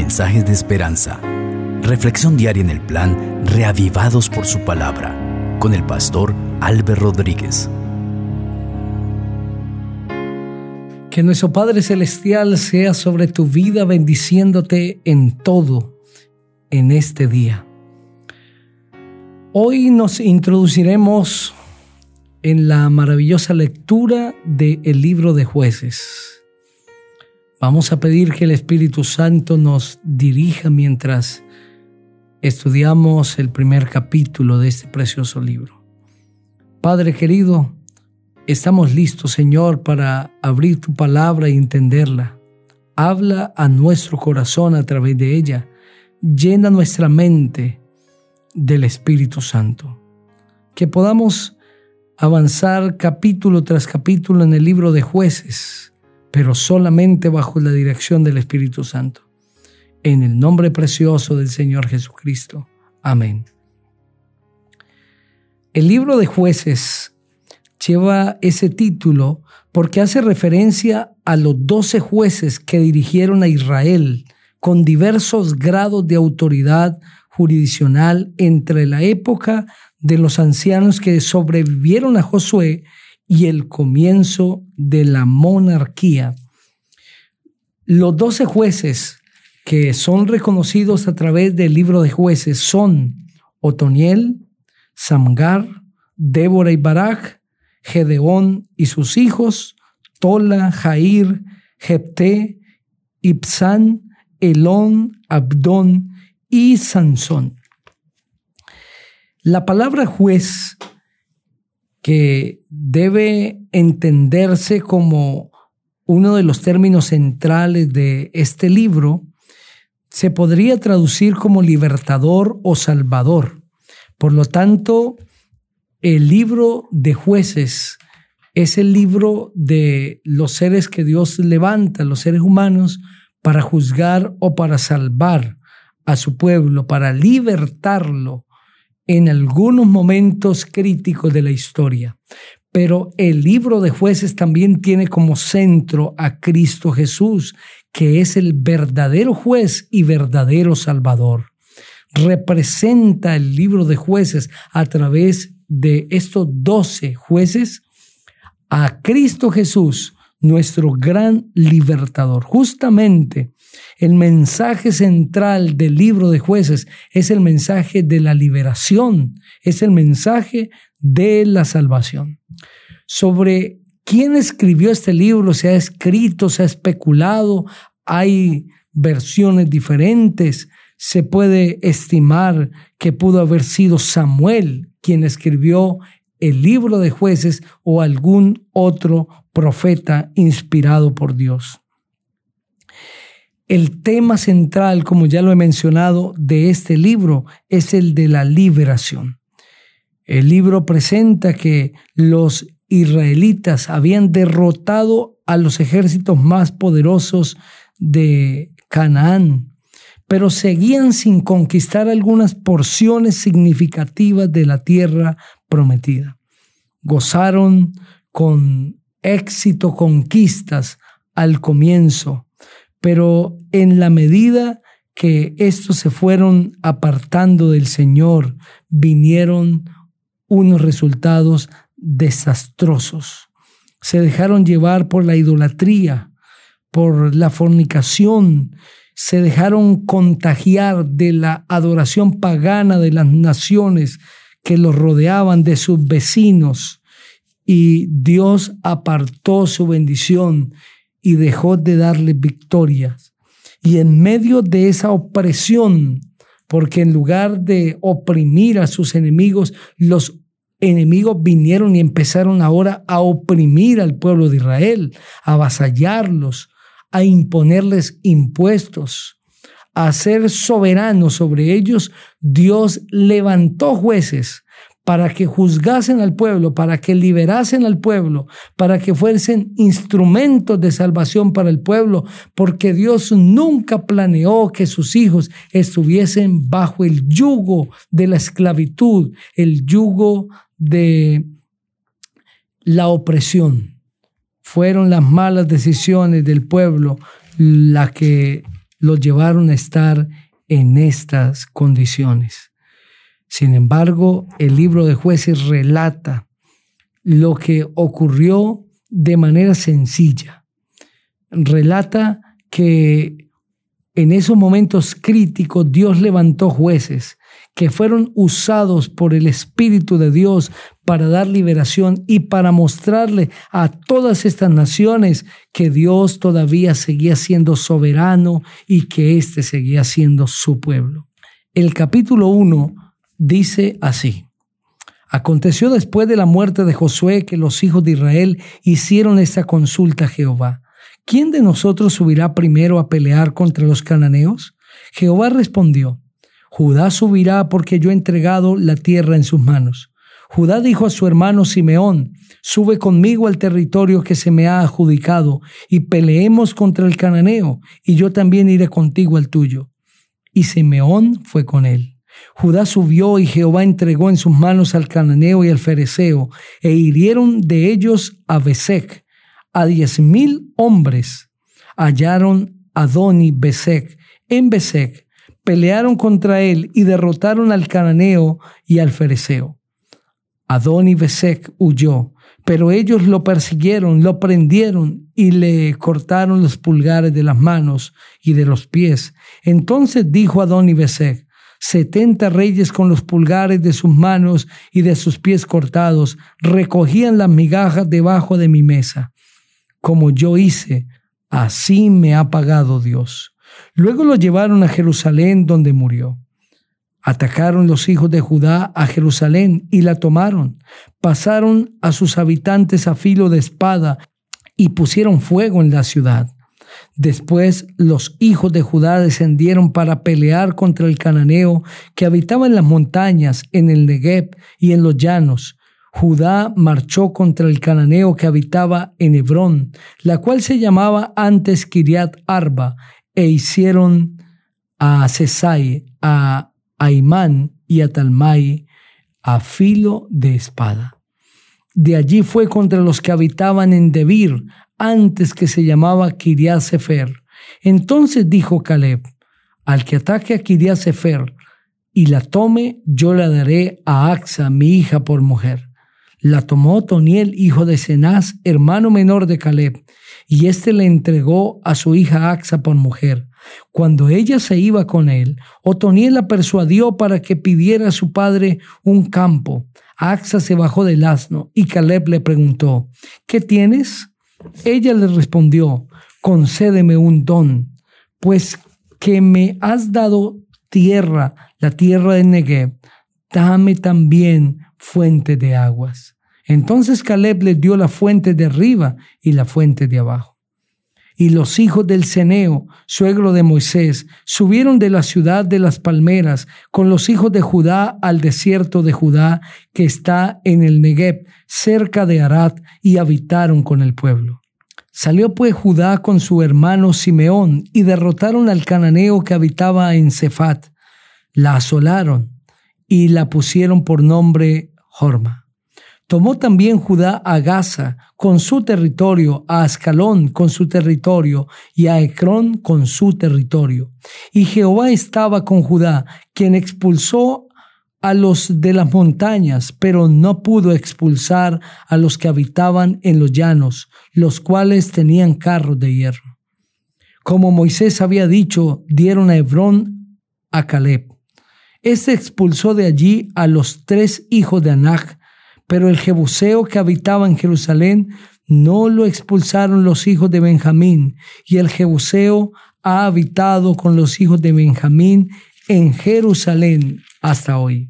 mensajes de esperanza. Reflexión diaria en el plan Reavivados por su palabra con el pastor Álvaro Rodríguez. Que nuestro Padre Celestial sea sobre tu vida bendiciéndote en todo en este día. Hoy nos introduciremos en la maravillosa lectura del libro de jueces. Vamos a pedir que el Espíritu Santo nos dirija mientras estudiamos el primer capítulo de este precioso libro. Padre querido, estamos listos, Señor, para abrir tu palabra y entenderla. Habla a nuestro corazón a través de ella. Llena nuestra mente del Espíritu Santo. Que podamos avanzar capítulo tras capítulo en el libro de jueces pero solamente bajo la dirección del Espíritu Santo. En el nombre precioso del Señor Jesucristo. Amén. El libro de jueces lleva ese título porque hace referencia a los doce jueces que dirigieron a Israel con diversos grados de autoridad jurisdiccional entre la época de los ancianos que sobrevivieron a Josué y el comienzo de la monarquía. Los doce jueces que son reconocidos a través del libro de jueces son Otoniel, Samgar, Débora y Barak, Gedeón y sus hijos, Tola, Jair, Jepté, Ipsán, Elón, Abdón y Sansón. La palabra juez que debe entenderse como uno de los términos centrales de este libro, se podría traducir como libertador o salvador. Por lo tanto, el libro de jueces es el libro de los seres que Dios levanta, los seres humanos, para juzgar o para salvar a su pueblo, para libertarlo en algunos momentos críticos de la historia. Pero el libro de jueces también tiene como centro a Cristo Jesús, que es el verdadero juez y verdadero salvador. Representa el libro de jueces a través de estos doce jueces a Cristo Jesús, nuestro gran libertador. Justamente el mensaje central del libro de jueces es el mensaje de la liberación, es el mensaje de la salvación. Sobre quién escribió este libro se ha escrito, se ha especulado, hay versiones diferentes. Se puede estimar que pudo haber sido Samuel quien escribió el libro de jueces o algún otro profeta inspirado por Dios. El tema central, como ya lo he mencionado, de este libro es el de la liberación. El libro presenta que los israelitas habían derrotado a los ejércitos más poderosos de Canaán, pero seguían sin conquistar algunas porciones significativas de la tierra prometida. Gozaron con éxito conquistas al comienzo, pero en la medida que estos se fueron apartando del Señor, vinieron unos resultados desastrosos. Se dejaron llevar por la idolatría, por la fornicación, se dejaron contagiar de la adoración pagana de las naciones que los rodeaban, de sus vecinos, y Dios apartó su bendición y dejó de darle victorias. Y en medio de esa opresión, porque en lugar de oprimir a sus enemigos, los enemigos vinieron y empezaron ahora a oprimir al pueblo de Israel, a avasallarlos, a imponerles impuestos, a ser soberanos sobre ellos, Dios levantó jueces para que juzgasen al pueblo, para que liberasen al pueblo, para que fuesen instrumentos de salvación para el pueblo, porque Dios nunca planeó que sus hijos estuviesen bajo el yugo de la esclavitud, el yugo de la opresión. Fueron las malas decisiones del pueblo la que los llevaron a estar en estas condiciones. Sin embargo, el libro de jueces relata lo que ocurrió de manera sencilla. Relata que en esos momentos críticos Dios levantó jueces que fueron usados por el Espíritu de Dios para dar liberación y para mostrarle a todas estas naciones que Dios todavía seguía siendo soberano y que éste seguía siendo su pueblo. El capítulo 1 dice así. Aconteció después de la muerte de Josué que los hijos de Israel hicieron esta consulta a Jehová. ¿Quién de nosotros subirá primero a pelear contra los cananeos? Jehová respondió, Judá subirá porque yo he entregado la tierra en sus manos. Judá dijo a su hermano Simeón, sube conmigo al territorio que se me ha adjudicado y peleemos contra el cananeo, y yo también iré contigo al tuyo. Y Simeón fue con él. Judá subió y Jehová entregó en sus manos al cananeo y al fereceo, e hirieron de ellos a Besec. A diez mil hombres hallaron a Doni Besec en Besec, pelearon contra él y derrotaron al cananeo y al fereceo. Adoni Besec huyó, pero ellos lo persiguieron, lo prendieron y le cortaron los pulgares de las manos y de los pies. Entonces dijo Adoni Besec, setenta reyes con los pulgares de sus manos y de sus pies cortados recogían las migajas debajo de mi mesa. Como yo hice, así me ha pagado Dios. Luego lo llevaron a Jerusalén donde murió. Atacaron los hijos de Judá a Jerusalén y la tomaron. Pasaron a sus habitantes a filo de espada y pusieron fuego en la ciudad. Después los hijos de Judá descendieron para pelear contra el cananeo que habitaba en las montañas, en el Negev y en los llanos. Judá marchó contra el cananeo que habitaba en Hebrón, la cual se llamaba antes Kiriat Arba, e hicieron a Cesai, a Aimán y a Talmai a filo de espada. De allí fue contra los que habitaban en Debir, antes que se llamaba Kiriat Sefer. Entonces dijo Caleb, al que ataque a Kiriat y la tome, yo la daré a Axa, mi hija, por mujer. La tomó Toniel, hijo de Cenaz, hermano menor de Caleb, y éste le entregó a su hija Axa por mujer. Cuando ella se iba con él, Otoniel la persuadió para que pidiera a su padre un campo. Axa se bajó del asno y Caleb le preguntó, ¿qué tienes? Ella le respondió, concédeme un don, pues que me has dado tierra, la tierra de Negev, dame también fuente de aguas. Entonces Caleb le dio la fuente de arriba y la fuente de abajo. Y los hijos del Ceneo, suegro de Moisés, subieron de la ciudad de las palmeras con los hijos de Judá al desierto de Judá, que está en el Negev, cerca de Arad, y habitaron con el pueblo. Salió pues Judá con su hermano Simeón y derrotaron al cananeo que habitaba en Cefat. La asolaron y la pusieron por nombre Jorma. Tomó también Judá a Gaza con su territorio, a Ascalón con su territorio y a Ecrón con su territorio. Y Jehová estaba con Judá, quien expulsó a los de las montañas, pero no pudo expulsar a los que habitaban en los llanos, los cuales tenían carros de hierro. Como Moisés había dicho, dieron a Hebrón a Caleb. Este expulsó de allí a los tres hijos de Anach, pero el jebuseo que habitaba en Jerusalén no lo expulsaron los hijos de Benjamín, y el jebuseo ha habitado con los hijos de Benjamín en Jerusalén hasta hoy.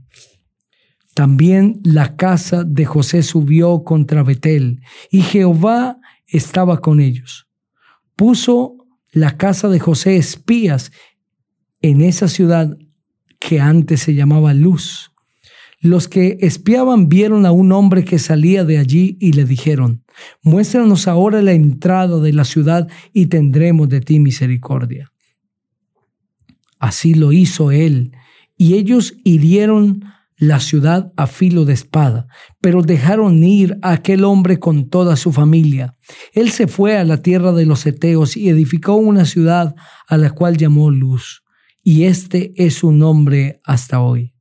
También la casa de José subió contra Betel, y Jehová estaba con ellos. Puso la casa de José espías en esa ciudad que antes se llamaba Luz los que espiaban vieron a un hombre que salía de allí y le dijeron, muéstranos ahora la entrada de la ciudad y tendremos de ti misericordia. Así lo hizo él, y ellos hirieron la ciudad a filo de espada, pero dejaron ir a aquel hombre con toda su familia. Él se fue a la tierra de los Eteos y edificó una ciudad a la cual llamó Luz, y este es su nombre hasta hoy.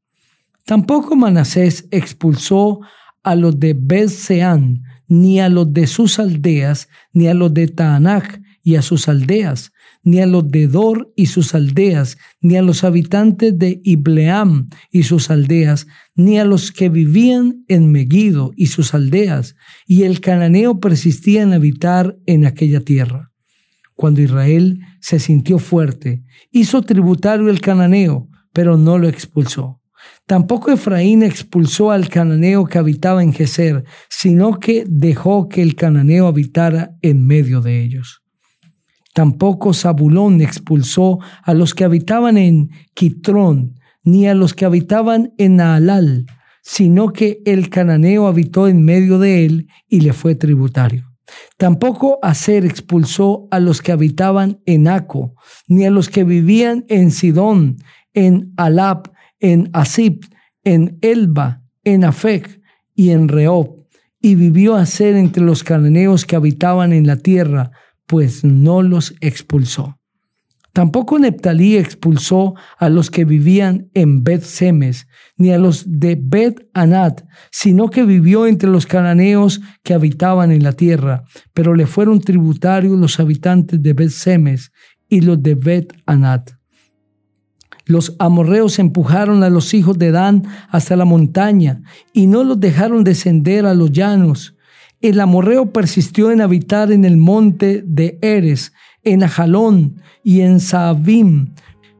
Tampoco Manasés expulsó a los de Beth-Seán, ni a los de sus aldeas, ni a los de Taanach y a sus aldeas, ni a los de Dor y sus aldeas, ni a los habitantes de Ibleam y sus aldeas, ni a los que vivían en Megiddo y sus aldeas, y el cananeo persistía en habitar en aquella tierra. Cuando Israel se sintió fuerte, hizo tributario el cananeo, pero no lo expulsó. Tampoco Efraín expulsó al cananeo que habitaba en Geser, sino que dejó que el cananeo habitara en medio de ellos. Tampoco Zabulón expulsó a los que habitaban en Quitrón, ni a los que habitaban en Naalal, sino que el cananeo habitó en medio de él y le fue tributario. Tampoco Aser expulsó a los que habitaban en Aco, ni a los que vivían en Sidón, en Alab, en Asib, en Elba, en Afec y en Reob, y vivió Aser entre los cananeos que habitaban en la tierra, pues no los expulsó. Tampoco Neptalí expulsó a los que vivían en Bet Semes, ni a los de Bet Anat, sino que vivió entre los cananeos que habitaban en la tierra, pero le fueron tributarios los habitantes de Bet Semes y los de Bet Anat. Los amorreos empujaron a los hijos de Dan hasta la montaña y no los dejaron descender a los llanos el amorreo persistió en habitar en el monte de Eres, en Ajalón y en Saabim,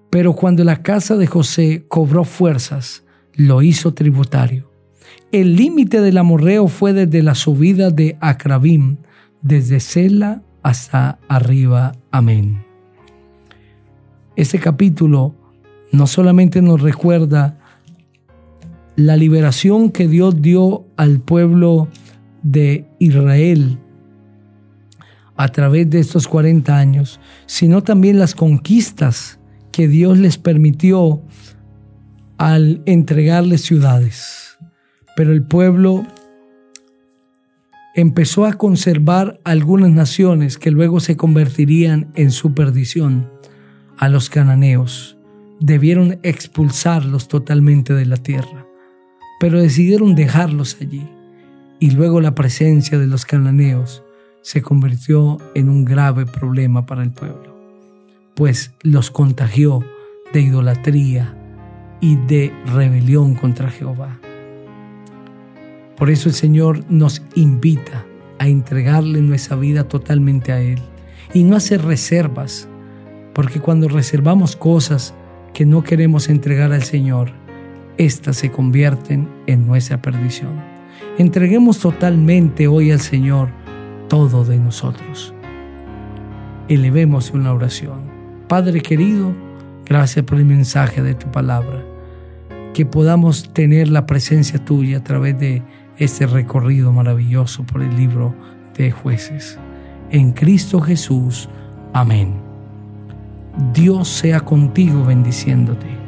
pero cuando la casa de José cobró fuerzas, lo hizo tributario. El límite del amorreo fue desde la subida de Acrabim, desde Sela hasta arriba. Amén. Este capítulo no solamente nos recuerda la liberación que Dios dio al pueblo de Israel a través de estos 40 años, sino también las conquistas que Dios les permitió al entregarles ciudades. Pero el pueblo empezó a conservar algunas naciones que luego se convertirían en su perdición. A los cananeos debieron expulsarlos totalmente de la tierra, pero decidieron dejarlos allí y luego la presencia de los cananeos se convirtió en un grave problema para el pueblo, pues los contagió de idolatría y de rebelión contra Jehová. Por eso el Señor nos invita a entregarle nuestra vida totalmente a Él y no hacer reservas, porque cuando reservamos cosas que no queremos entregar al Señor, éstas se convierten en nuestra perdición. Entreguemos totalmente hoy al Señor todo de nosotros. Elevemos una oración. Padre querido, gracias por el mensaje de tu palabra. Que podamos tener la presencia tuya a través de este recorrido maravilloso por el libro de jueces. En Cristo Jesús. Amén. Dios sea contigo bendiciéndote